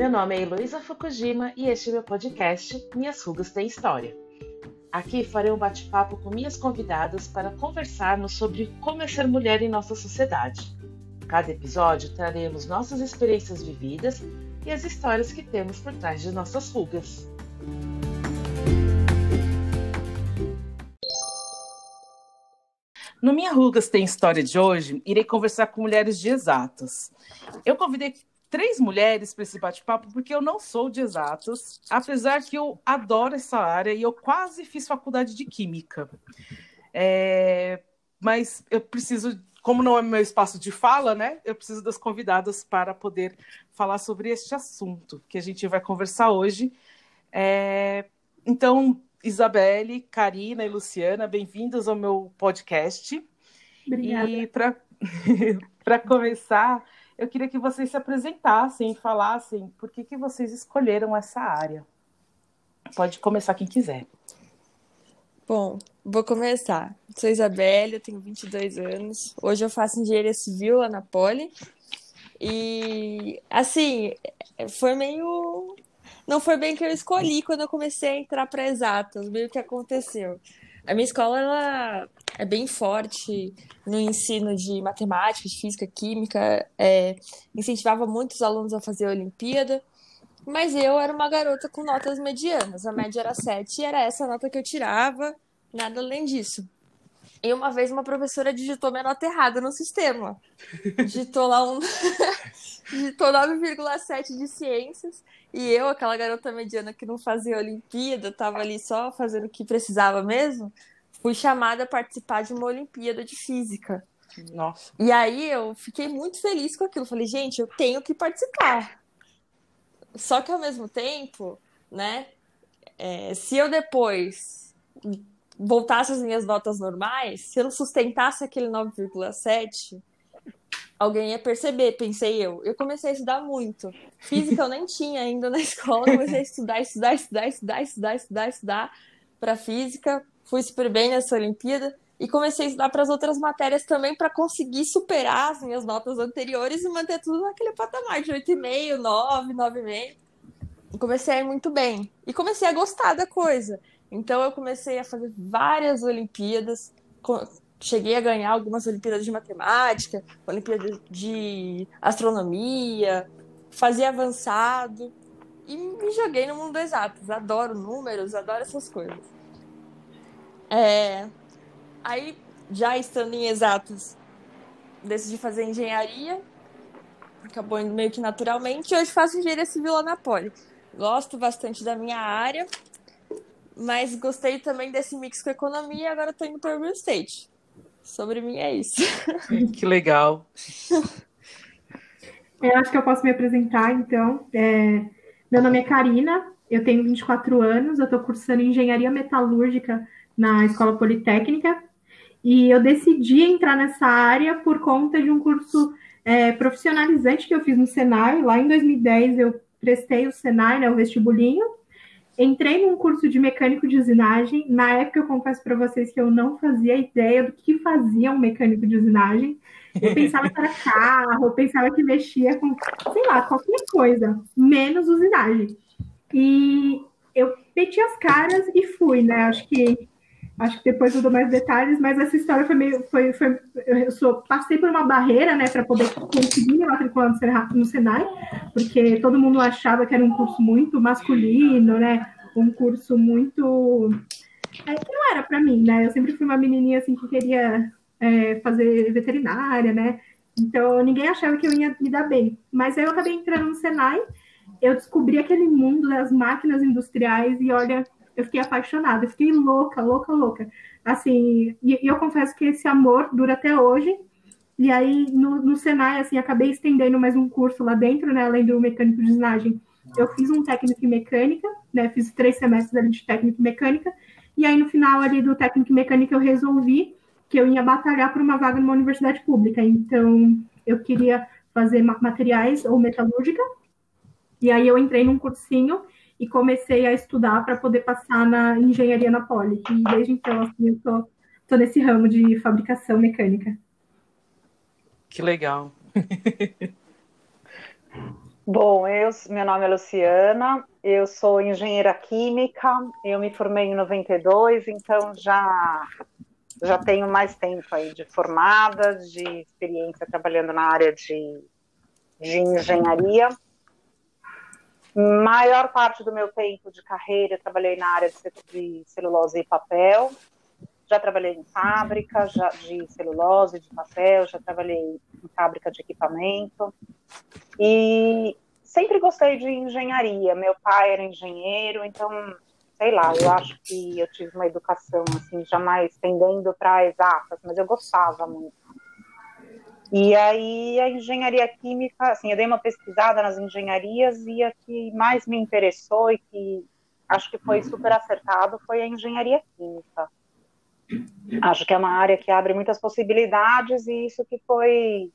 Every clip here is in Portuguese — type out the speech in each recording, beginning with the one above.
Meu nome é Heloísa Fukujima e este é meu podcast Minhas Rugas Têm História. Aqui farei um bate-papo com minhas convidadas para conversarmos sobre como é ser mulher em nossa sociedade. Cada episódio traremos nossas experiências vividas e as histórias que temos por trás de nossas rugas. No Minha Rugas Tem História de hoje, irei conversar com mulheres de exatas. Eu convidei três mulheres para esse bate-papo porque eu não sou de exatas, apesar que eu adoro essa área e eu quase fiz faculdade de Química. É... Mas eu preciso, como não é meu espaço de fala, né? Eu preciso das convidadas para poder falar sobre este assunto que a gente vai conversar hoje. É... Então, Isabelle, Karina e Luciana, bem-vindas ao meu podcast. Obrigada. E para começar, eu queria que vocês se apresentassem e falassem por que, que vocês escolheram essa área. Pode começar quem quiser. Bom, vou começar. Sou Isabelle, eu tenho 22 anos. Hoje eu faço engenharia civil lá na Poli. E, assim, foi meio não foi bem que eu escolhi quando eu comecei a entrar para exatas, meio que aconteceu. A minha escola ela é bem forte no ensino de matemática, de física, química, é, incentivava muitos alunos a fazer a Olimpíada, mas eu era uma garota com notas medianas, a média era 7 e era essa nota que eu tirava, nada além disso. E uma vez uma professora digitou minha nota errada no sistema. Digitou lá um. digitou 9,7 de ciências. E eu, aquela garota mediana que não fazia Olimpíada, tava ali só fazendo o que precisava mesmo, fui chamada a participar de uma Olimpíada de Física. Nossa. E aí eu fiquei muito feliz com aquilo. Falei, gente, eu tenho que participar. Só que ao mesmo tempo, né? É, se eu depois voltasse às minhas notas normais, se eu não sustentasse aquele 9,7, alguém ia perceber, pensei eu. Eu comecei a estudar muito. Física eu nem tinha ainda na escola, comecei a estudar, estudar, estudar, estudar, estudar, estudar, estudar para física. Fui super bem nessa Olimpíada e comecei a estudar para as outras matérias também para conseguir superar as minhas notas anteriores e manter tudo naquele patamar de 8,5, 9, 9,5. Comecei a ir muito bem e comecei a gostar da coisa. Então eu comecei a fazer várias Olimpíadas, cheguei a ganhar algumas Olimpíadas de Matemática, Olimpíadas de Astronomia, fazia avançado e me joguei no mundo exato. Adoro números, adoro essas coisas. É... Aí, já estando em exatos, decidi fazer engenharia, acabou indo meio que naturalmente, e hoje faço engenharia civil lá na Poli. Gosto bastante da minha área, mas gostei também desse mix com economia agora estou indo para real estate. Sobre mim é isso. Que legal. Eu acho que eu posso me apresentar, então. É... Meu nome é Karina, eu tenho 24 anos, eu estou cursando engenharia metalúrgica na Escola Politécnica e eu decidi entrar nessa área por conta de um curso é, profissionalizante que eu fiz no Senai. Lá em 2010 eu prestei o Senai, né, o vestibulinho, Entrei num curso de mecânico de usinagem. Na época, eu confesso para vocês que eu não fazia ideia do que fazia um mecânico de usinagem. Eu pensava que era carro, eu pensava que mexia com, sei lá, qualquer coisa, menos usinagem. E eu meti as caras e fui, né? Acho que acho que depois eu dou mais detalhes, mas essa história foi meio. Foi, foi, eu sou, passei por uma barreira, né, para poder conseguir me matricular no Senai, porque todo mundo achava que era um curso muito masculino, né, um curso muito. É, que não era para mim, né? Eu sempre fui uma menininha assim que queria é, fazer veterinária, né? Então ninguém achava que eu ia me dar bem. Mas aí eu acabei entrando no Senai, eu descobri aquele mundo das máquinas industriais e olha, eu fiquei apaixonada, eu fiquei louca, louca, louca. Assim, e, e eu confesso que esse amor dura até hoje. E aí, no, no Senai, assim, acabei estendendo mais um curso lá dentro, né? Além do mecânico de usinagem. Eu fiz um técnico em mecânica, né? Fiz três semestres ali de técnico em mecânica. E aí, no final ali do técnico em mecânica, eu resolvi que eu ia batalhar por uma vaga numa universidade pública. Então, eu queria fazer materiais ou metalúrgica. E aí, eu entrei num cursinho e comecei a estudar para poder passar na engenharia na Poli. E desde então, assim, eu tô, tô nesse ramo de fabricação mecânica. Que legal. Bom, eu, meu nome é Luciana, eu sou engenheira química, eu me formei em 92, então já já tenho mais tempo aí de formada, de experiência trabalhando na área de, de engenharia. Maior parte do meu tempo de carreira eu trabalhei na área de celulose e papel. Já trabalhei em fábrica já, de celulose, de papel, já trabalhei em fábrica de equipamento. E sempre gostei de engenharia. Meu pai era engenheiro, então, sei lá, eu acho que eu tive uma educação, assim, jamais tendendo para exatas, mas eu gostava muito. E aí a engenharia química, assim, eu dei uma pesquisada nas engenharias e a que mais me interessou e que acho que foi super acertado foi a engenharia química. Acho que é uma área que abre muitas possibilidades e isso que foi,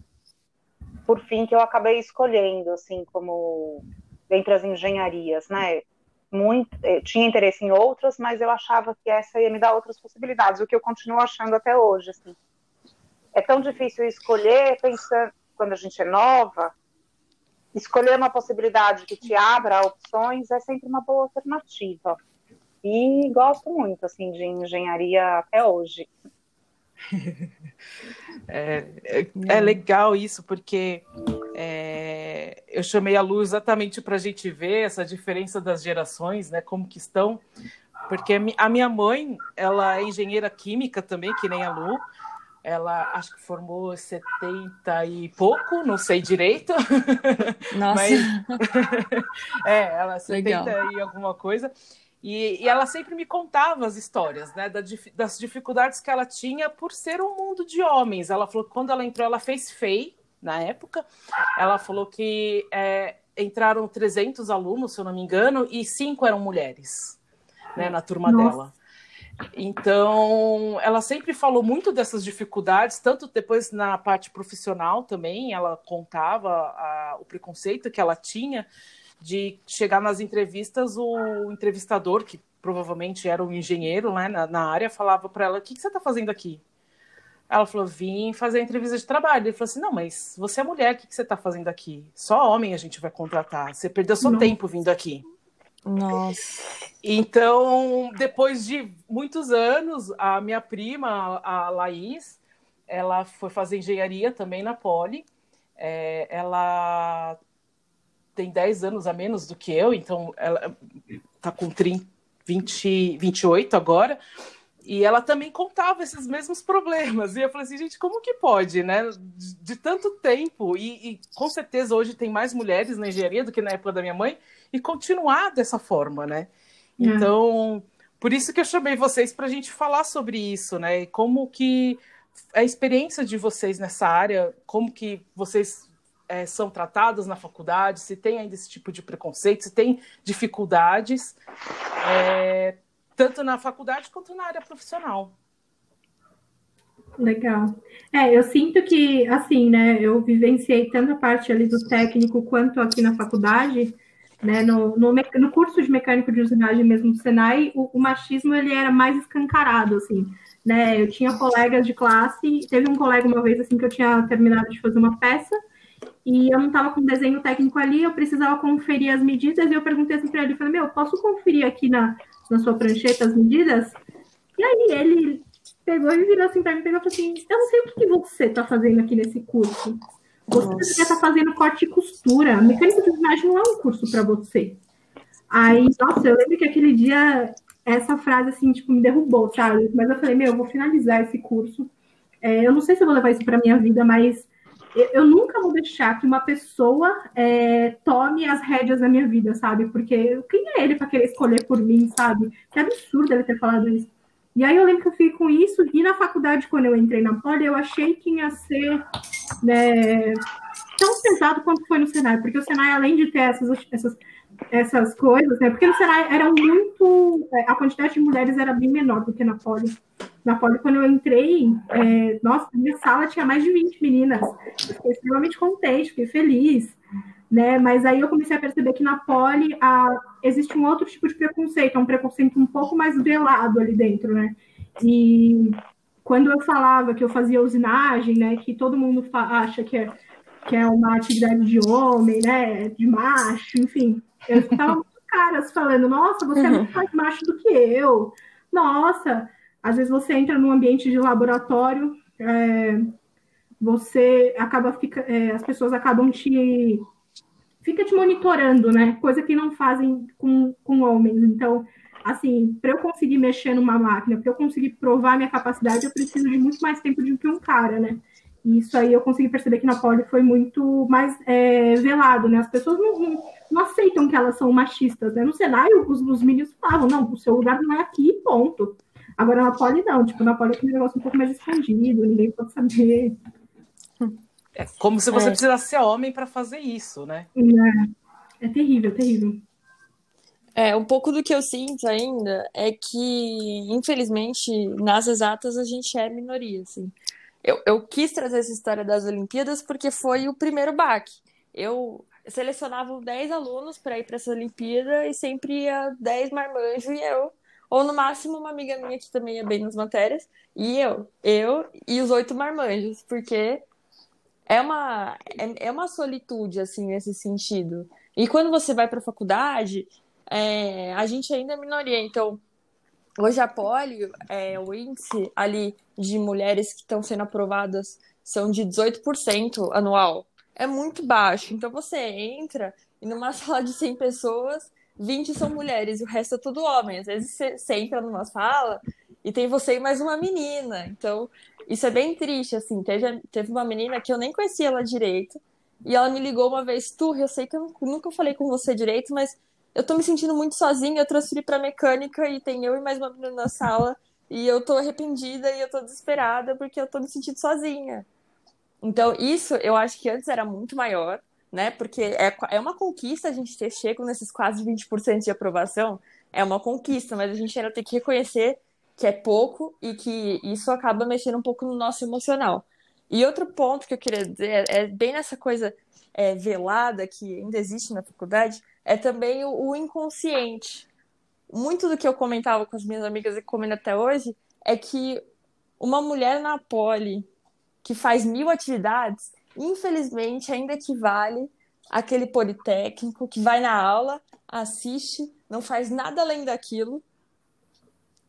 por fim, que eu acabei escolhendo, assim, como dentre as engenharias, né? Muito, eh, tinha interesse em outras, mas eu achava que essa ia me dar outras possibilidades, o que eu continuo achando até hoje, assim é tão difícil escolher, pensando, quando a gente é nova, escolher uma possibilidade que te abra opções é sempre uma boa alternativa. E gosto muito, assim, de engenharia até hoje. É, é, é, legal isso, porque é, eu chamei a Lu exatamente para a gente ver essa diferença das gerações, né? Como que estão. Porque a minha mãe, ela é engenheira química também, que nem a Lu, ela acho que formou 70 e pouco, não sei direito. Nossa. Mas, é, ela 70 Legal. e alguma coisa. E, e, ela sempre me contava as histórias, né, das dificuldades que ela tinha por ser um mundo de homens. Ela falou que quando ela entrou, ela fez FEI na época. Ela falou que é, entraram 300 alunos, se eu não me engano, e cinco eram mulheres, né, na turma Nossa. dela. Então, ela sempre falou muito dessas dificuldades, tanto depois na parte profissional também, ela contava a, o preconceito que ela tinha de chegar nas entrevistas, o entrevistador, que provavelmente era um engenheiro né, na, na área, falava para ela: O que, que você está fazendo aqui? Ela falou: Vim fazer a entrevista de trabalho. Ele falou assim: Não, mas você é mulher, o que, que você está fazendo aqui? Só homem a gente vai contratar. Você perdeu seu Não. tempo vindo aqui. Nossa. Então, depois de muitos anos, a minha prima, a Laís, ela foi fazer engenharia também na Poli. É, ela tem 10 anos a menos do que eu, então ela está com 30, 20, 28 agora. E ela também contava esses mesmos problemas. E eu falei assim, gente, como que pode, né? De, de tanto tempo. E, e, com certeza hoje tem mais mulheres na engenharia do que na época da minha mãe e continuar dessa forma, né? É. Então, por isso que eu chamei vocês para a gente falar sobre isso, né? E como que a experiência de vocês nessa área, como que vocês é, são tratados na faculdade, se tem ainda esse tipo de preconceito, se tem dificuldades, é, tanto na faculdade quanto na área profissional. Legal. É, eu sinto que, assim, né, eu vivenciei tanto a parte ali do técnico quanto aqui na faculdade, né, no, no, no, curso de mecânico de usinagem mesmo do Senai, o, o, machismo ele era mais escancarado, assim, né, eu tinha colegas de classe, teve um colega uma vez, assim, que eu tinha terminado de fazer uma peça, e eu não estava com desenho técnico ali, eu precisava conferir as medidas, e eu perguntei assim para ele, falei, meu, posso conferir aqui na, na sua prancheta as medidas? E aí ele pegou e virou assim para mim, pegou e falou assim, eu não sei o que, que você está fazendo aqui nesse curso, você Nossa. deveria estar fazendo corte e costura. Mecânica de imagem não é um curso para você. Aí, nossa, eu lembro que aquele dia essa frase assim, tipo, me derrubou, sabe? Mas eu falei, meu, eu vou finalizar esse curso. É, eu não sei se eu vou levar isso para minha vida, mas eu, eu, nunca vou deixar que uma pessoa é, tome as rédeas da minha vida, sabe? Porque quem é ele para querer escolher por mim, sabe? Que absurdo ele ter falado isso. E aí eu lembro que eu fiquei com isso, e na faculdade, quando eu entrei na Poli, eu achei que ia ser né, tão pesado quanto foi no Senai, porque o Senai, além de ter essas, essas, essas coisas, né, porque no Senai era muito. É, a quantidade de mulheres era bem menor do que na Poli. Na Poli, quando eu entrei, é, nossa, minha sala tinha mais de 20 meninas. Eu fiquei extremamente contente, fiquei feliz né? Mas aí eu comecei a perceber que na poli a, existe um outro tipo de preconceito, é um preconceito um pouco mais velado ali dentro, né? E quando eu falava que eu fazia usinagem, né, que todo mundo acha que é que é uma atividade de homem, né? De macho, enfim. Eu escutava muitos caras falando, nossa, você é muito mais macho do que eu. Nossa, às vezes você entra num ambiente de laboratório, é, você acaba fica, é, as pessoas acabam te fica te monitorando, né? Coisa que não fazem com, com homens. Então, assim, para eu conseguir mexer numa máquina, para eu conseguir provar minha capacidade, eu preciso de muito mais tempo do que um cara, né? E isso aí eu consegui perceber que na Poli foi muito mais é, velado, né? As pessoas não, não, não, aceitam que elas são machistas, né? No cenário, os, os meninos falavam, não, o seu lugar não é aqui, ponto. Agora na Poli não, tipo, na Poli é um negócio um pouco mais escondido, ninguém pode saber. É como se você é. precisasse ser homem para fazer isso, né? É. é terrível, terrível. É, um pouco do que eu sinto ainda é que, infelizmente, nas exatas a gente é minoria, assim. Eu, eu quis trazer essa história das Olimpíadas porque foi o primeiro baque. Eu selecionava 10 alunos para ir para essa Olimpíada e sempre ia 10 marmanjos e eu. Ou no máximo uma amiga minha que também ia bem nas matérias, e eu. Eu e os oito marmanjos, porque é uma, é, é uma solitude, assim, nesse sentido. E quando você vai para a faculdade, é, a gente ainda é minoria. Então, hoje a Poli, é, o índice ali de mulheres que estão sendo aprovadas são de 18% anual. É muito baixo. Então, você entra e numa sala de 100 pessoas, 20 são mulheres e o resto é tudo homem. Às vezes você, entra numa sala e tem você e mais uma menina. Então, isso é bem triste, assim. Teve, teve uma menina que eu nem conhecia ela direito. E ela me ligou uma vez, tu, eu sei que eu nunca falei com você direito, mas eu tô me sentindo muito sozinha, eu transferi pra mecânica e tem eu e mais uma menina na sala. E eu tô arrependida e eu tô desesperada porque eu tô me sentindo sozinha. Então, isso eu acho que antes era muito maior, né? Porque é, é uma conquista a gente ter chego nesses quase 20% de aprovação. É uma conquista, mas a gente ainda tem que reconhecer que é pouco e que isso acaba mexendo um pouco no nosso emocional. E outro ponto que eu queria dizer é bem nessa coisa é, velada que ainda existe na faculdade, é também o, o, inconsciente. Muito do que eu comentava com as minhas amigas e comendo até hoje é que uma mulher na poli que faz mil atividades, infelizmente ainda equivale àquele politécnico que vai na aula, assiste, não faz nada além daquilo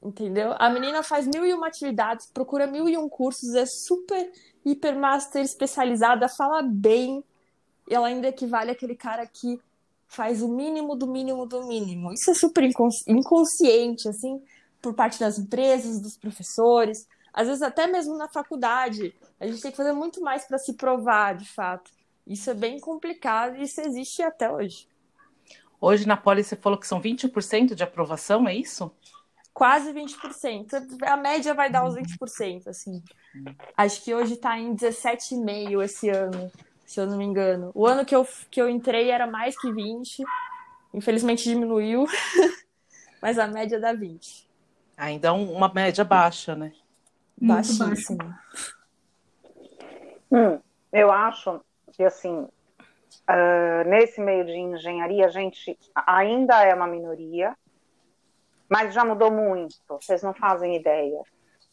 Entendeu? A menina faz mil e uma atividades, procura mil e um cursos, é super hiper master especializada, fala bem, e ela ainda equivale àquele cara que faz o mínimo do mínimo do mínimo. Isso é super inconsciente, assim, por parte das empresas, dos professores, às vezes até mesmo na faculdade. A gente tem que fazer muito mais para se provar, de fato. Isso é bem complicado e isso existe até hoje. Hoje na Poli você falou que são 20% de aprovação, é isso? quase 20%. A média vai dar uns 20%, assim. Acho que hoje está em 17,5% esse ano, se eu não me engano. O ano que eu, que eu entrei era mais que 20%. Infelizmente diminuiu, mas a média dá 20%. Ainda uma média baixa, né? Baixíssima. Hum, eu acho que, assim, uh, nesse meio de engenharia, a gente ainda é uma minoria, mas já mudou muito, vocês não fazem ideia.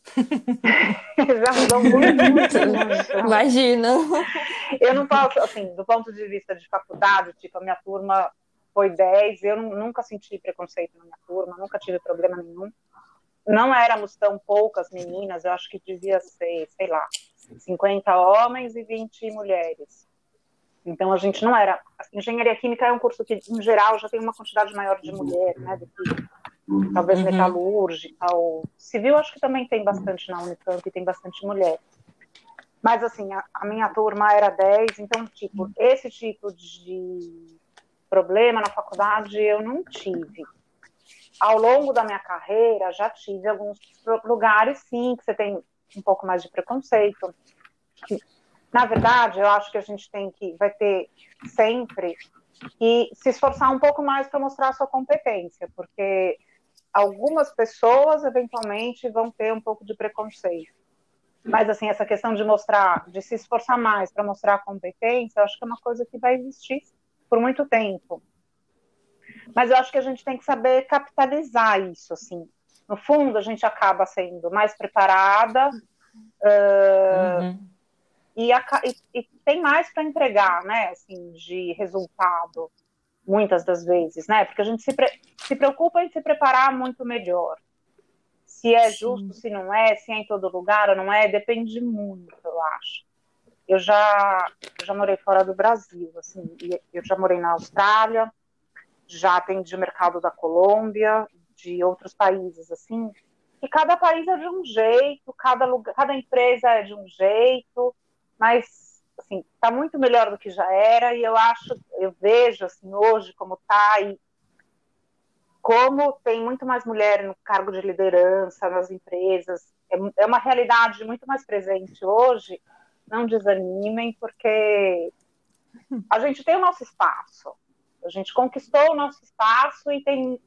já mudou muito, muito, muito. Imagina. Eu não posso, assim, do ponto de vista de faculdade, tipo, a minha turma foi 10, eu nunca senti preconceito na minha turma, nunca tive problema nenhum. Não éramos tão poucas meninas, eu acho que devia ser, sei lá, 50 homens e 20 mulheres. Então a gente não era. Engenharia química é um curso que, em geral, já tem uma quantidade maior de mulheres, né, do que talvez uhum. metalúrgica ou civil, acho que também tem bastante na Unicamp, tem bastante mulher. Mas assim, a, a, minha turma era 10, então, tipo, esse tipo de problema na faculdade eu não tive. Ao longo da minha carreira, já tive alguns lugares, sim, que você tem um pouco mais de preconceito. Na verdade, eu acho que a gente tem que, vai ter sempre que se esforçar um pouco mais para mostrar a sua competência, porque algumas pessoas eventualmente vão ter um pouco de preconceito. Mas assim, essa questão de mostrar, de se esforçar mais para mostrar a competência, eu acho que é uma coisa que vai existir por muito tempo. Mas eu acho que a gente tem que saber capitalizar isso, assim. No fundo, a gente acaba sendo mais preparada, uh, uhum. e, a, e, e tem mais para entregar, né? Assim, de resultado, muitas das vezes, né? Porque a gente se, pre, se preocupa em se preparar muito melhor. Se é Sim. justo, se não é, se é em todo lugar ou não é, depende muito, eu acho. Eu já, eu já morei fora do Brasil, assim, eu já morei na Austrália, já atendi o mercado da Colômbia, de outros países, assim, e cada país é de um jeito, cada, lugar, cada empresa é de um jeito, mas assim, está muito melhor do que já era, e eu acho, eu vejo assim, hoje como está, e como tem muito mais mulher no cargo de liderança nas empresas, é, é uma realidade muito mais presente hoje, não desanimem, porque a gente tem o nosso espaço, a gente conquistou o nosso espaço e tem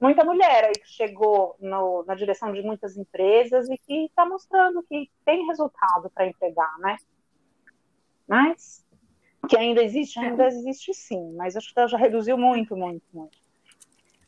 muita mulher aí que chegou no, na direção de muitas empresas e que está mostrando que tem resultado para entregar, né? Mas que ainda existe, ainda existe sim, mas acho que já reduziu muito, muito, muito.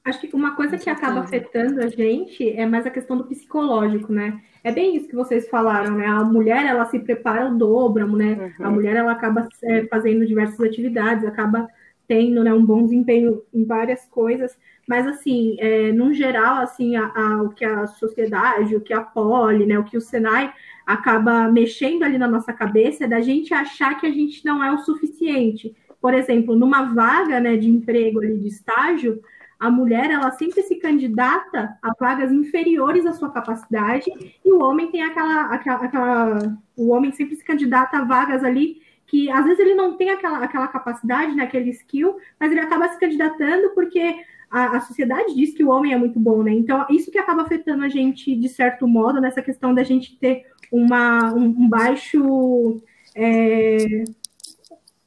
Acho que uma coisa que acaba afetando a gente é mais a questão do psicológico, né? É bem isso que vocês falaram, né? A mulher, ela se prepara o dobro, né? Uhum. A mulher, ela acaba é, fazendo diversas atividades, acaba tendo né, um bom desempenho em várias coisas, mas assim, é, no geral, assim, a, a, o que a sociedade, o que a Poli, né, o que o Senai acaba mexendo ali na nossa cabeça é da gente achar que a gente não é o suficiente. Por exemplo, numa vaga né, de emprego ali de estágio, a mulher ela sempre se candidata a vagas inferiores à sua capacidade e o homem tem aquela, aquela, aquela o homem sempre se candidata a vagas ali que às vezes ele não tem aquela, aquela capacidade, né, aquele skill, mas ele acaba se candidatando porque a, a, sociedade diz que o homem é muito bom, né? Então, isso que acaba afetando a gente, de certo modo, nessa questão da gente ter uma, um, baixo. É,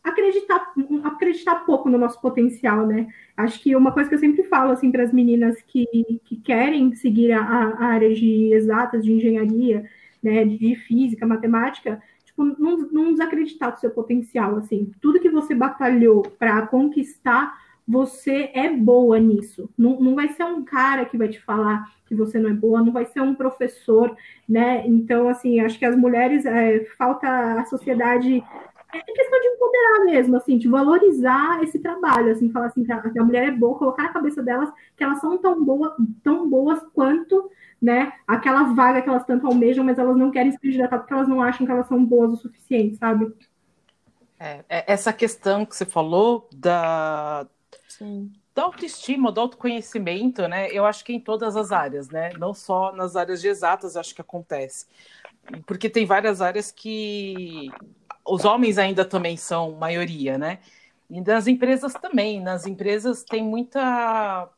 acreditar, acreditar pouco no nosso potencial, né? Acho que uma coisa que eu sempre falo assim para as meninas que, que querem seguir a, a área de exatas, de engenharia, né, de física, matemática, tipo, não, não desacreditar do seu potencial, assim. Tudo que você batalhou para conquistar, você é boa nisso. Não, não vai ser um cara que vai te falar que você não é boa, não vai ser um professor, né? Então, assim, acho que as mulheres, é, falta a sociedade é questão de empoderar mesmo, assim, de valorizar esse trabalho, assim, falar assim, que a mulher é boa, colocar na cabeça delas que elas são tão, boa, tão boas quanto né, aquela vaga que elas tanto almejam, mas elas não querem se candidatar porque elas não acham que elas são boas o suficiente, sabe? É, é essa questão que você falou da, Sim. da autoestima, do autoconhecimento, né? Eu acho que em todas as áreas, né? Não só nas áreas de exatas, acho que acontece. Porque tem várias áreas que os homens ainda também são maioria, né? E nas empresas também. Nas empresas tem muita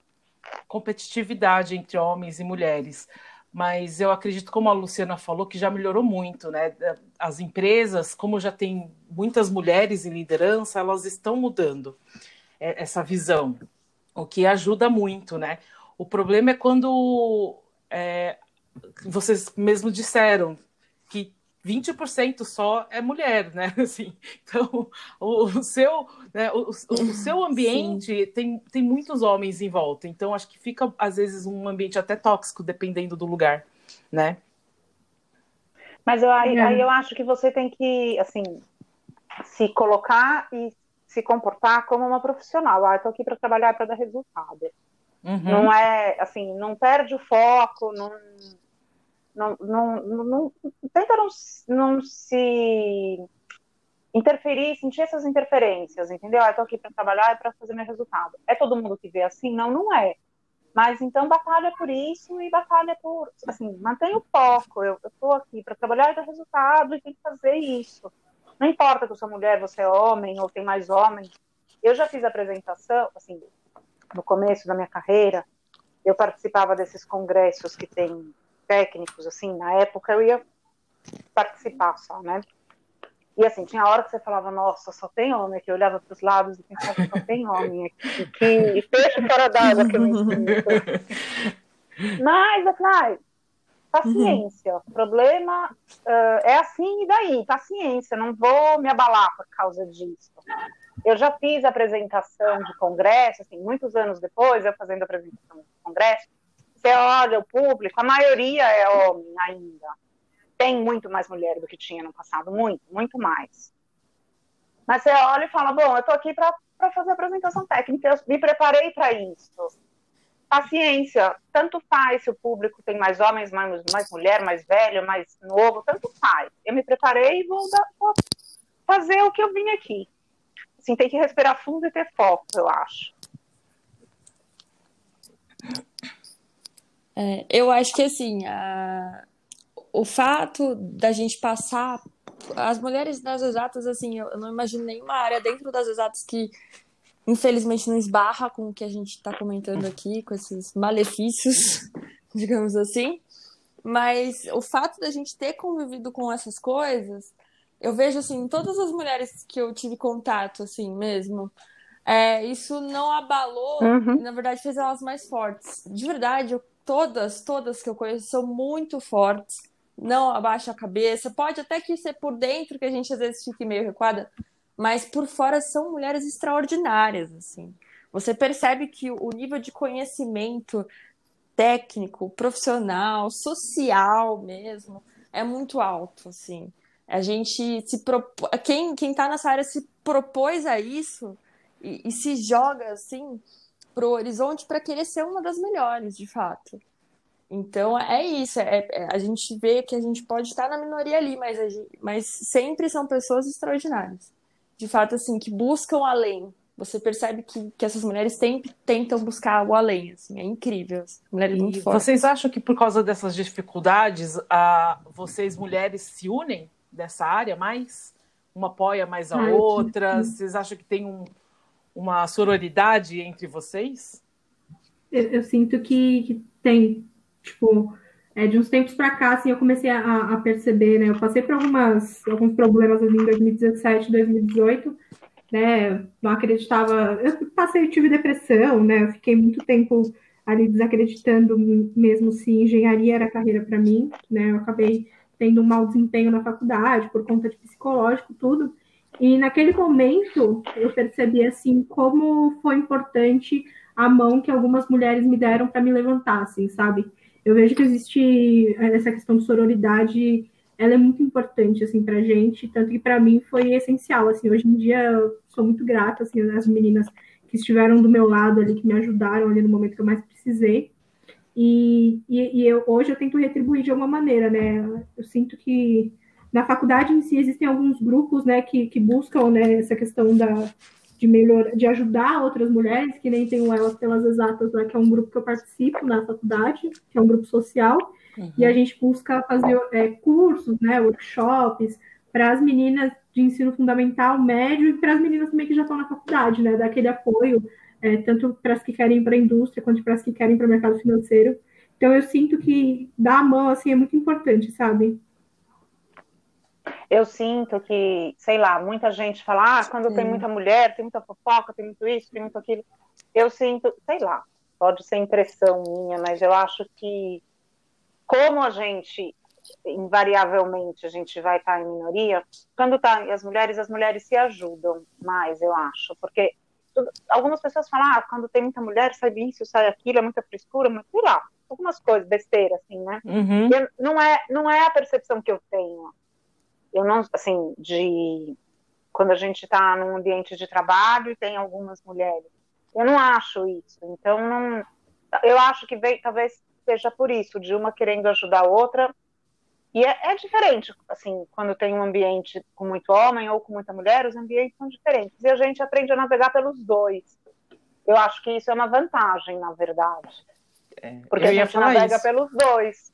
competitividade entre homens e mulheres. Mas eu acredito, como a Luciana falou, que já melhorou muito, né? As empresas, como já tem muitas mulheres em liderança, elas estão mudando essa visão, o que ajuda muito, né? O problema é quando é, vocês mesmo disseram que 20% só é mulher, né? Assim, então, o, o seu, né, o, o, seu ambiente tem, tem muitos homens em volta, então acho que fica, às vezes, um ambiente até tóxico, dependendo do lugar, né? Mas eu, aí, é. aí eu acho que você tem que, assim, se colocar e se comportar como uma profissional. Ah, estou aqui para trabalhar para dar resultado. Uhum. Não é, assim, não perde o foco, não não, não, não, tenta não, não se interferir, sentir essas interferências, entendeu? Ah, eu tô aqui para trabalhar e para fazer meu resultado. É todo mundo que vê assim? Não, não é. Mas então batalha por isso e batalha por, assim, mantenha o foco. Eu, estou aqui para trabalhar e dar resultado e tem que fazer isso. Não importa que eu sou mulher, você é homem ou tem mais homens. Eu já fiz apresentação, assim, no começo da minha carreira, eu participava desses congressos que tem técnicos, assim, na época eu ia participar só, né? E assim, tinha hora que você falava, nossa, só tem homem aqui. Eu olhava para os lados e pensava, só tem homem aqui. Que peixe fora d'água que eu me Mas falei, paciência. Uhum. O problema uh, é assim e daí, paciência. Não vou me abalar por causa disso. Eu já fiz apresentação de congresso, assim, muitos anos depois, eu fazendo apresentação de congresso, você olha o público, a maioria é homem ainda. tem muito mais mulher do que tinha no passado, muito, muito mais. Mas você olha e fala, bom, eu estou aqui para fazer apresentação técnica, eu me preparei para isso. Paciência, tanto faz se o público tem mais homens, mais, mais mulher, mais velho, mais novo, tanto faz. Eu me preparei e vou, dar, vou fazer o que eu vim aqui. Assim, tem que respirar fundo e ter foco, eu acho. É, eu acho que assim, a... o fato da gente passar. As mulheres das exatas, assim, eu não imagino nenhuma área dentro das exatas que infelizmente não esbarra com o que a gente está comentando aqui, com esses malefícios, digamos assim. Mas o fato da gente ter convivido com essas coisas, eu vejo assim, todas as mulheres que eu tive contato, assim mesmo, é, isso não abalou, uhum. na verdade fez elas mais fortes. De verdade, eu todas, todas que eu conheço são muito fortes, não abaixa a cabeça. Pode até que ser por dentro que a gente às vezes fique meio recuada, mas por fora são mulheres extraordinárias, assim. Você percebe que o nível de conhecimento técnico, profissional, social mesmo, é muito alto, assim. A gente se propô... quem quem está nessa área se propôs a isso e, e se joga assim pro horizonte para querer ser uma das melhores, de fato. Então é isso, é, é, a gente vê que a gente pode estar na minoria ali, mas, gente, mas sempre são pessoas extraordinárias. De fato, assim, que buscam além. Você percebe que, que essas mulheres sempre tentam buscar o além, assim, é incrível. Mulheres e muito fortes. Vocês acham que por causa dessas dificuldades, a, vocês mulheres se unem dessa área mais? Uma apoia mais a ah, outra? Vocês acham que tem um, uma sororidade entre vocês? Eu, eu sinto que, que, tem, tipo, é, de uns tempos para cá, assim, eu comecei a, a, perceber, né? Eu passei por algumas, alguns problemas ali em 2017, 2018, né? Não acreditava, eu passei, tive depressão, né? Eu fiquei muito tempo ali desacreditando mesmo se engenharia era carreira para mim, né? Eu acabei tendo um mau desempenho na faculdade por conta de psicológico, tudo. E naquele momento eu percebi assim como foi importante a mão que algumas mulheres me deram para me levantar, assim, sabe? Eu vejo que existe essa questão de sororidade, ela é muito importante assim para gente, tanto que para mim foi essencial, assim. Hoje em dia eu sou muito grata assim às meninas que estiveram do meu lado ali, que me ajudaram ali no momento que eu mais precisei. E, e, e eu, hoje eu tento retribuir de alguma maneira, né? Eu sinto que na faculdade em si existem alguns grupos né, que, que buscam né, essa questão da, de melhor, de ajudar outras mulheres, que nem tem o Elas Pelas Exatas, né, que é um grupo que eu participo na faculdade, que é um grupo social, uhum. e a gente busca fazer é, cursos, né, workshops, para as meninas de ensino fundamental, médio, e para as meninas também que já estão na faculdade, né, dar aquele apoio, é, tanto para as que querem ir para a indústria, quanto para as que querem para o mercado financeiro. Então, eu sinto que dar a mão, assim, é muito importante, sabe? Eu sinto que, sei lá, muita gente fala, ah, quando Sim. tem muita mulher, tem muita fofoca, tem muito isso, tem muito aquilo. Eu sinto, sei lá, pode ser impressão minha, mas eu acho que como a gente invariavelmente a gente vai estar em minoria, quando tá as mulheres, as mulheres se ajudam mais, eu acho, porque algumas pessoas falam, ah, quando tem muita mulher, sai isso, sai aquilo, é muita frescura, mas sei lá, algumas coisas, besteira, assim, né? Uhum. não, é, não é a percepção que eu tenho eu não, assim, de quando a gente está num ambiente de trabalho e tem algumas mulheres. Eu não acho isso. Então, não, eu acho que vem, talvez seja por isso, de uma querendo ajudar a outra. E é, é, diferente, assim, quando tem um ambiente com muito homem ou com muita mulher, os ambientes são diferentes. E a gente aprende a navegar pelos dois. Eu acho que isso é uma vantagem, na verdade. É, Porque a gente navega isso. pelos dois.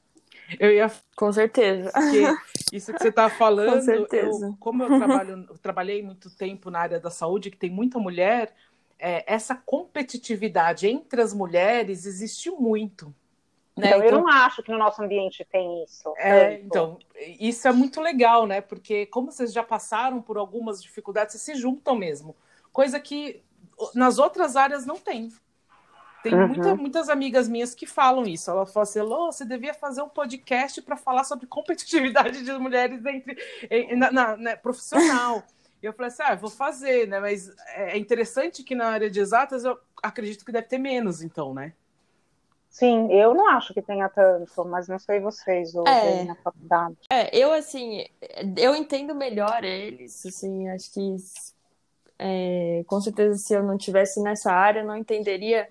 Eu ia. Com certeza. Isso que você está falando, Com certeza. Eu, como eu, trabalho, eu trabalhei muito tempo na área da saúde, que tem muita mulher, é, essa competitividade entre as mulheres existe muito. Né? Então, eu então não acho que no nosso ambiente tem isso. É, então, isso é muito legal, né? Porque como vocês já passaram por algumas dificuldades, vocês se juntam mesmo. Coisa que nas outras áreas não tem. Tem uhum. muita, muitas amigas minhas que falam isso. Ela fala assim: Lô, você devia fazer um podcast para falar sobre competitividade de mulheres entre, na, na, né, profissional. E eu falei assim: ah, vou fazer, né? Mas é interessante que na área de exatas eu acredito que deve ter menos, então, né? Sim, eu não acho que tenha tanto, mas não sei vocês hoje É. na faculdade. É, eu assim, eu entendo melhor eles, assim, acho que é, com certeza se eu não tivesse nessa área, eu não entenderia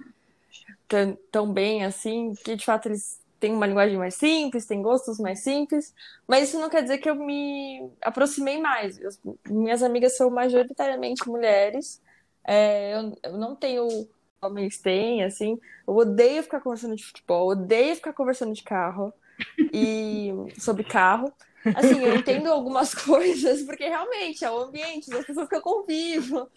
tão, tão bem assim, que de fato eles têm uma linguagem mais simples, têm gostos mais simples, mas isso não quer dizer que eu me aproximei mais. Minhas amigas são majoritariamente mulheres, é, eu, eu não tenho homens têm, assim, eu odeio ficar conversando de futebol, odeio ficar conversando de carro e sobre carro. Assim, eu entendo algumas coisas, porque realmente é o ambiente, as pessoas que eu convivo.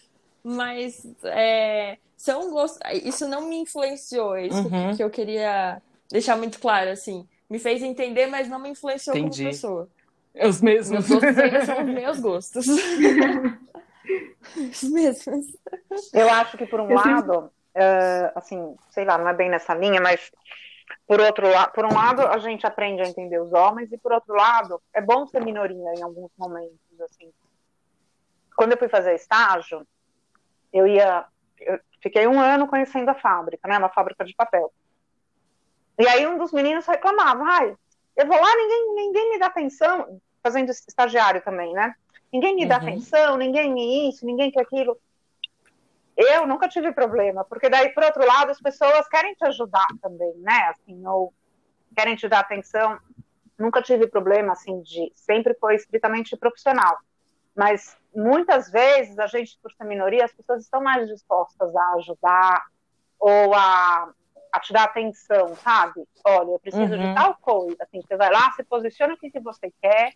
Mas é, são gostos. Isso não me influenciou, é isso que- Uhum. que eu queria deixar muito claro, assim. Me fez entender, mas não me influenciou Entendi. como pessoa. É os mesmos. Meus gostos ainda são os meus gostos. Os mesmos. Eu acho que, por um Eu sempre- lado, é, assim, sei lá, não é bem nessa linha, mas por outro lado, por um lado, a gente aprende a entender os homens, e por outro lado, é bom ser minoria em alguns momentos, assim. Quando eu fui fazer estágio, eu ia. Eu fiquei um ano conhecendo a fábrica, né? Uma fábrica de papel. E aí um dos meninos reclamava, ai, eu vou lá, ninguém, ninguém me dá atenção, fazendo estagiário também, né? Ninguém me dá Uhum. atenção, ninguém me isso, ninguém quer aquilo. Eu nunca tive problema, porque daí, por outro lado, as pessoas querem te ajudar também, né? Assim, ou querem te dar atenção. Nunca tive problema, assim, de. Sempre foi estritamente profissional. Mas muitas vezes, a gente, por ser minoria, as pessoas estão mais dispostas a ajudar ou a, a te dar atenção, sabe? Olha, eu preciso Uhum. de tal coisa. Assim, você vai lá, se posiciona o que que você quer,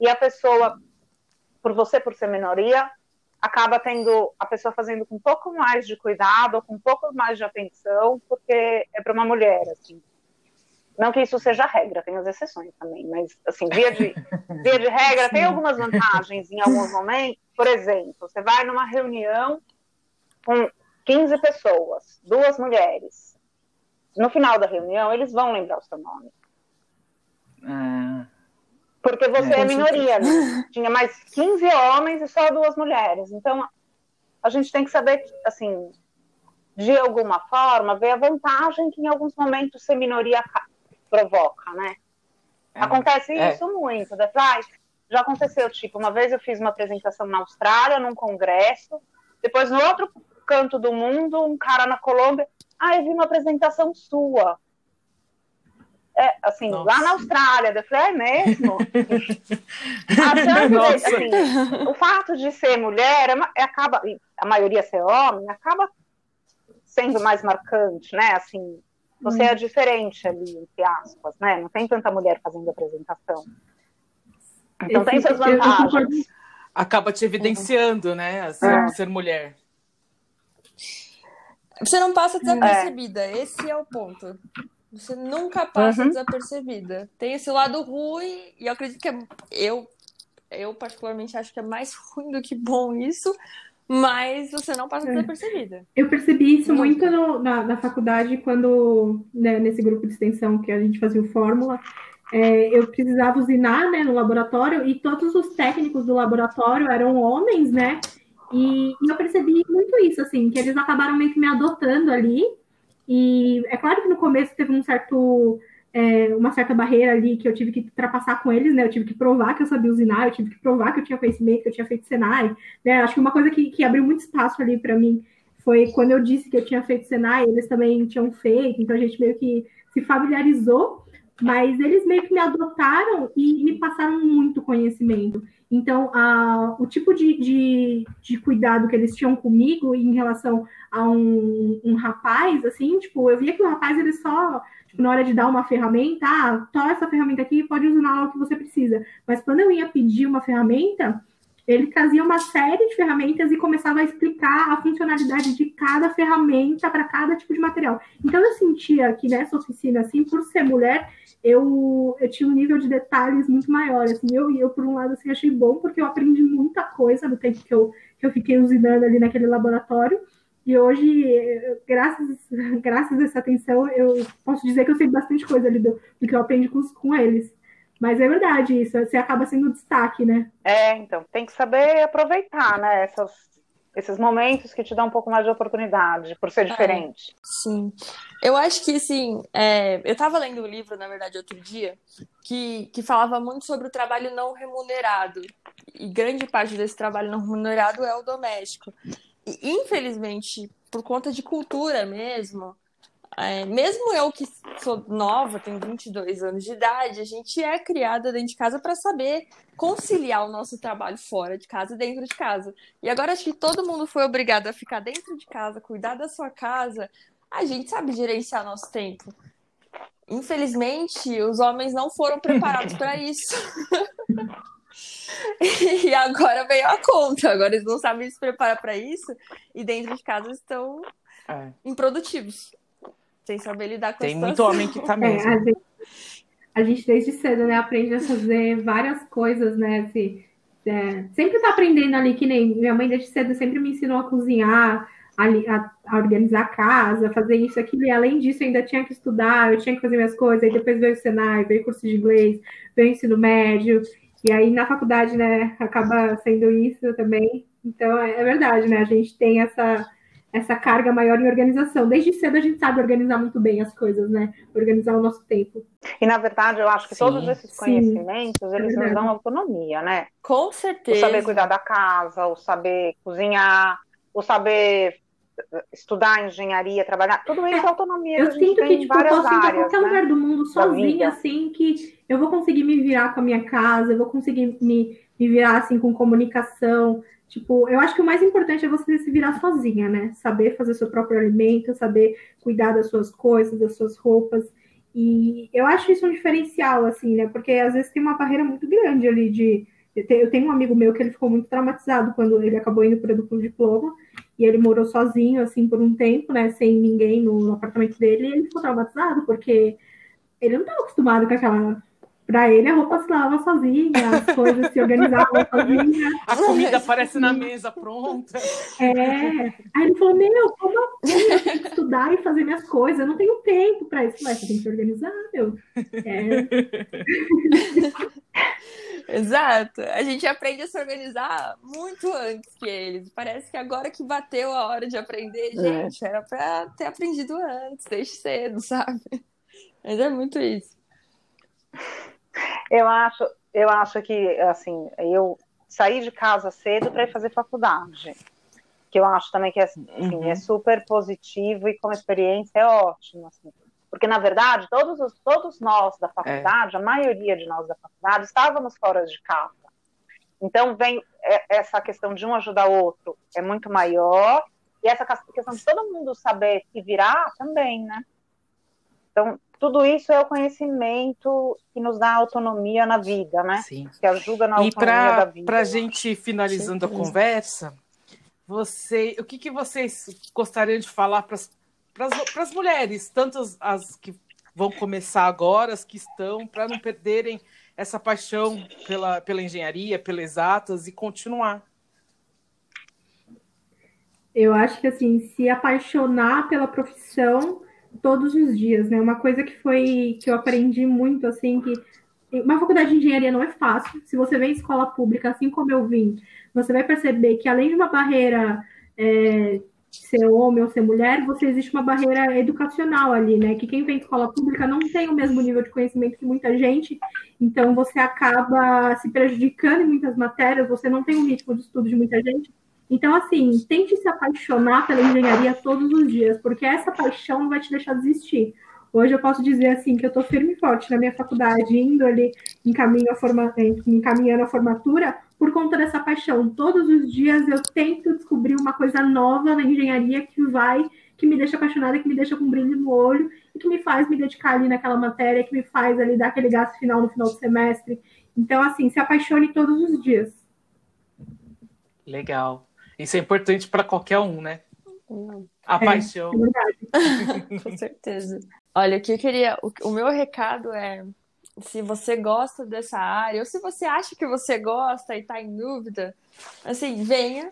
e a pessoa, por você, por ser minoria, acaba tendo a pessoa fazendo com um pouco mais de cuidado, ou com um pouco mais de atenção, porque é para uma mulher, assim. Não que isso seja regra, tem as exceções também, mas, assim, via de, via de regra, tem algumas vantagens em alguns momentos. Por exemplo, você vai numa reunião com 15 pessoas, duas mulheres. No final da reunião, eles vão lembrar o seu nome. Ah, Porque você É, é, minoria, né? Tinha mais 15 homens e só duas mulheres. Então, a gente tem que saber, assim, de alguma forma, ver a vantagem que em alguns momentos ser minoria provoca, né? é. Acontece É. isso muito. Da, ah, já aconteceu, tipo, uma vez eu fiz uma apresentação na Austrália, num congresso, depois no outro canto do mundo, um cara na Colômbia, ah, eu vi uma apresentação sua. É, assim, Nossa. lá na Austrália, eu falei, é mesmo? Achando assim, o fato de ser mulher é, é acaba, a maioria ser homem, acaba sendo mais marcante, né? Assim, você é diferente ali, entre aspas, né? Não tem tanta mulher fazendo apresentação. Então Esse- tem suas vantagens. Acaba te evidenciando, né? a Ser, É. ser mulher. Você não passa desapercebida, esse é o ponto. Você nunca passa Uhum. desapercebida. Tem esse lado ruim, e eu acredito que é, eu, eu particularmente acho que é mais ruim do que bom isso, mas você não passa É. desapercebida. Eu percebi isso muito no- na, na faculdade, quando, né, nesse grupo de extensão que a gente fazia o Fórmula, é, eu precisava usinar, né, no laboratório, e todos os técnicos do laboratório eram homens, né, e, e eu percebi muito isso, assim, que eles acabaram meio que me adotando ali, e é claro que no começo teve um certo, é, uma certa barreira ali que eu tive que ultrapassar com eles, né, eu tive que provar que eu sabia usinar, eu tive que provar que eu tinha conhecimento, que eu tinha feito Senai, né, acho que uma coisa que, que abriu muito espaço ali para mim foi quando eu disse que eu tinha feito Senai, eles também tinham feito, então a gente meio que se familiarizou, mas eles meio que me adotaram e me passaram muito conhecimento. Então, a, o tipo de, de, de cuidado que eles tinham comigo em relação a um, um rapaz, assim, tipo, eu via que o rapaz, ele só, tipo, na hora de dar uma ferramenta, ah, toma essa ferramenta aqui pode usar o que você precisa. Mas quando eu ia pedir uma ferramenta, ele trazia uma série de ferramentas e começava a explicar a funcionalidade de cada ferramenta para cada tipo de material. Então eu sentia que nessa oficina, assim, por ser mulher, eu, eu tinha um nível de detalhes muito maior. Assim, eu, eu, por um lado, assim, achei bom, porque eu aprendi muita coisa no tempo que eu, que eu fiquei usinando ali naquele laboratório. E hoje, graças, graças a essa atenção, eu posso dizer que eu sei bastante coisa ali do, do que eu aprendi com, com eles. Mas é verdade isso, você acaba sendo destaque, né? É, então, tem que saber aproveitar, né, essas, esses momentos que te dão um pouco mais de oportunidade, por ser É. diferente. Sim. Eu acho que, assim, é, eu estava lendo um livro, na verdade, outro dia, que, que falava muito sobre o trabalho não remunerado. E grande parte desse trabalho não remunerado é o doméstico. E, infelizmente, por conta de cultura mesmo, é, mesmo eu que sou nova, tenho 22 anos de idade, a gente é criada dentro de casa para saber conciliar o nosso trabalho fora de casa e dentro de casa. E agora acho que todo mundo foi obrigado a ficar dentro de casa, cuidar da sua casa. A gente sabe gerenciar nosso tempo. Infelizmente, os homens não foram preparados para isso. e agora veio a conta. Agora eles não sabem se preparar para isso e dentro de casa estão É. improdutivos. Sem saber lidar com Tem a muito situação. homem que tá É, mesmo. a, gente, a gente desde cedo, né, aprende a fazer várias coisas, né? Assim, é, sempre tá aprendendo ali, que nem minha mãe desde cedo sempre me ensinou a cozinhar, a, a- a organizar a casa, fazer isso, aquilo, e além disso, eu ainda tinha que estudar, eu tinha que fazer minhas coisas, aí depois veio o Senai, veio curso de inglês, veio o ensino médio, e aí na faculdade, né, acaba sendo isso também. Então, é, é verdade, né? A gente tem essa, essa carga maior em organização. Desde cedo a gente sabe organizar muito bem as coisas, né? Organizar o nosso tempo. E, na verdade, eu acho que Sim. todos esses Sim. conhecimentos, eles nos verdade. dão autonomia, né? Com O certeza. saber cuidar da casa, o saber cozinhar, o saber estudar engenharia, trabalhar, tudo isso é autonomia que Eu sinto que, tipo, eu posso ir pra áreas, qualquer né? lugar do mundo sozinha, assim, que eu vou conseguir me virar com a minha casa, eu vou conseguir me, me virar, assim, com comunicação. Tipo, eu acho que o mais importante é você se virar sozinha, né? Saber fazer seu próprio alimento, saber cuidar das suas coisas, das suas roupas. E eu acho isso um diferencial, assim, né? Porque às vezes tem uma barreira muito grande ali de. Eu te- eu tenho um amigo meu que ele ficou muito traumatizado quando ele acabou indo para o diploma e ele morou sozinho, assim, por um tempo, né? Sem ninguém no apartamento dele, e ele ficou traumatizado porque ele não estava acostumado com aquela. Pra ele, a roupa se lavava sozinha, as coisas se organizavam sozinha. A comida aparece na mesa pronta. É. Aí ele falou: Meu, como assim? Eu tenho que estudar e fazer minhas coisas, eu não tenho tempo para isso. Mas você tem que se organizar, meu. É, Exato. A gente aprende a se organizar muito antes que eles. Parece que agora que bateu a hora de aprender, gente, era pra ter aprendido antes, desde cedo, sabe? Mas é muito isso. Eu acho, eu acho que, assim, eu saí de casa cedo para ir fazer faculdade. Que eu acho também que é, assim, Uhum. é super positivo e como experiência é ótimo. Assim. Porque, na verdade, todos, os, todos nós da faculdade, a maioria de nós da faculdade, estávamos fora de casa. Então, vem é, essa questão de um ajudar o outro é muito maior, e essa questão de todo mundo saber se virar também, né? Então, tudo isso é o conhecimento que nos dá autonomia na vida, né? Sim. Que ajuda na E autonomia da para vida. para a gente finalizando a Certeza. conversa, você, o que, que vocês gostariam de falar para as mulheres, tanto as, as que vão começar agora, as que estão, para não perderem essa paixão pela, pela engenharia, pelas exatas e continuar? Eu acho que assim, se apaixonar pela profissão todos os dias, né? Uma coisa que foi que eu aprendi muito assim que uma faculdade de engenharia não é fácil. Se você vem em escola pública, assim como eu vim, você vai perceber que além de uma barreira é, ser homem ou ser mulher, você existe uma barreira educacional ali, né? Que quem vem de escola pública não tem o mesmo nível de conhecimento que muita gente, então você acaba se prejudicando em muitas matérias, você não tem o ritmo de estudo de muita gente. Então, assim, tente se apaixonar pela engenharia todos os dias, porque essa paixão não vai te deixar desistir. Hoje eu posso dizer assim que eu estou firme e forte na minha faculdade, indo ali a forma... encaminhando a formatura por conta dessa paixão. Todos os dias eu tento descobrir uma coisa nova na engenharia que vai, que me deixa apaixonada, que me deixa com brilho no olho e que me faz me dedicar ali naquela matéria, que me faz ali dar aquele gasto final no final do semestre. Então, assim, se apaixone todos os dias. Legal. Isso é importante para qualquer um, né? A É. paixão. É com certeza. Olha, o que eu queria. O, o meu recado é: se você gosta dessa área, ou se você acha que você gosta e está em dúvida, assim, venha,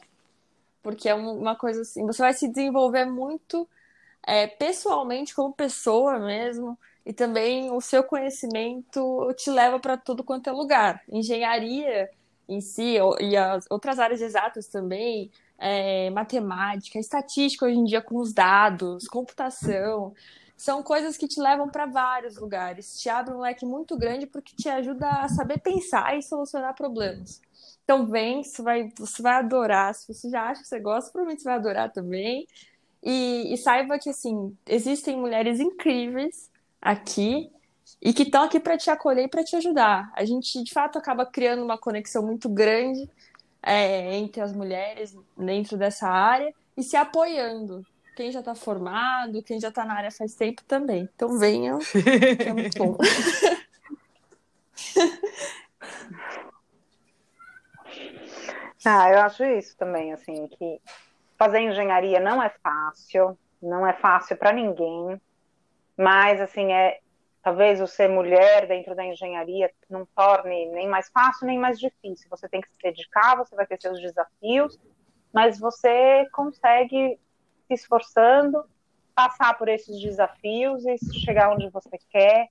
porque é um- uma coisa assim, você vai se desenvolver muito é, pessoalmente, como pessoa mesmo, e também o seu conhecimento te leva para tudo quanto é lugar. Engenharia em si, e as outras áreas exatas também, é, matemática, estatística hoje em dia com os dados, computação, são coisas que te levam para vários lugares, te abrem um leque muito grande porque te ajuda a saber pensar e solucionar problemas. Então vem, você vai, você vai adorar. Se você já acha que você gosta, provavelmente você vai adorar também. E, e saiba que assim existem mulheres incríveis aqui e que estão aqui para te acolher e para te ajudar. A gente de fato acaba criando uma conexão muito grande é, entre as mulheres dentro dessa área e se apoiando. Quem já está formado, quem já está na área faz tempo também. Então venham, que é muito bom. ah, eu acho isso também, assim, que fazer engenharia não é fácil, não é fácil para ninguém, mas assim é talvez o ser mulher dentro da engenharia não torne nem mais fácil nem mais difícil. Você tem que se dedicar, você vai ter seus desafios, mas você consegue se esforçando passar por esses desafios e chegar onde você quer.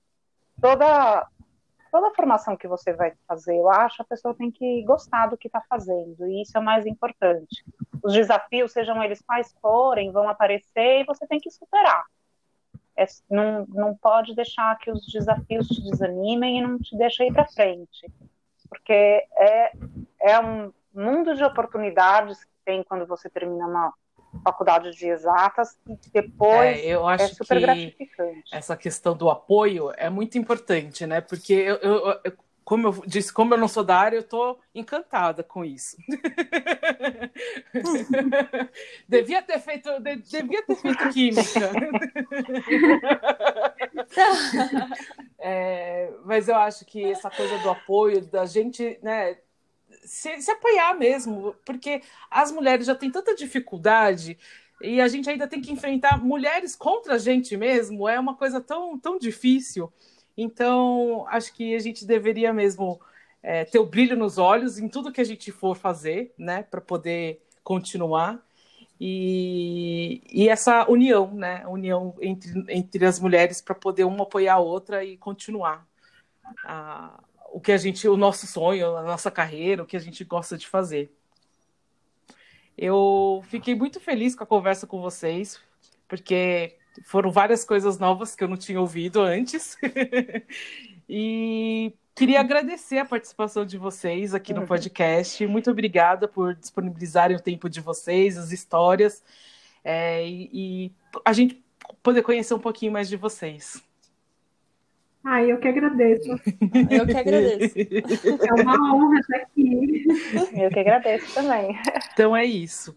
Toda toda a formação que você vai fazer, eu acho, a pessoa tem que gostar do que está fazendo, e isso é o mais importante. Os desafios, sejam eles quais forem, vão aparecer e você tem que superar. É, não, não pode deixar que os desafios te desanimem e não te deixem ir para frente, porque é, é um mundo de oportunidades que tem quando você termina uma faculdade de exatas e depois é, eu acho é super que gratificante. Essa questão do apoio é muito importante, né? Porque eu, eu, eu como eu disse, como eu não sou da área, eu estou encantada com isso. devia ter feito, de, devia ter feito química. é, mas eu acho que essa coisa do apoio, da gente, né, se, se apoiar mesmo, porque as mulheres já têm tanta dificuldade e a gente ainda tem que enfrentar mulheres contra a gente mesmo, é uma coisa tão, tão difícil. Então, acho que a gente deveria mesmo é, ter o brilho nos olhos em tudo que a gente for fazer, né, para poder continuar. E, e, essa união, né, união entre, entre as mulheres para poder uma apoiar a outra e continuar a, o que a gente, o nosso sonho, a nossa carreira, o que a gente gosta de fazer. Eu fiquei muito feliz com a conversa com vocês, porque foram várias coisas novas que eu não tinha ouvido antes. e queria agradecer a participação de vocês aqui no uhum. podcast. Muito obrigada por disponibilizarem o tempo de vocês, as histórias, é, e, e a gente poder conhecer um pouquinho mais de vocês. Ai, eu que agradeço. Eu que agradeço. É uma honra estar aqui. Eu que agradeço também. Então é isso.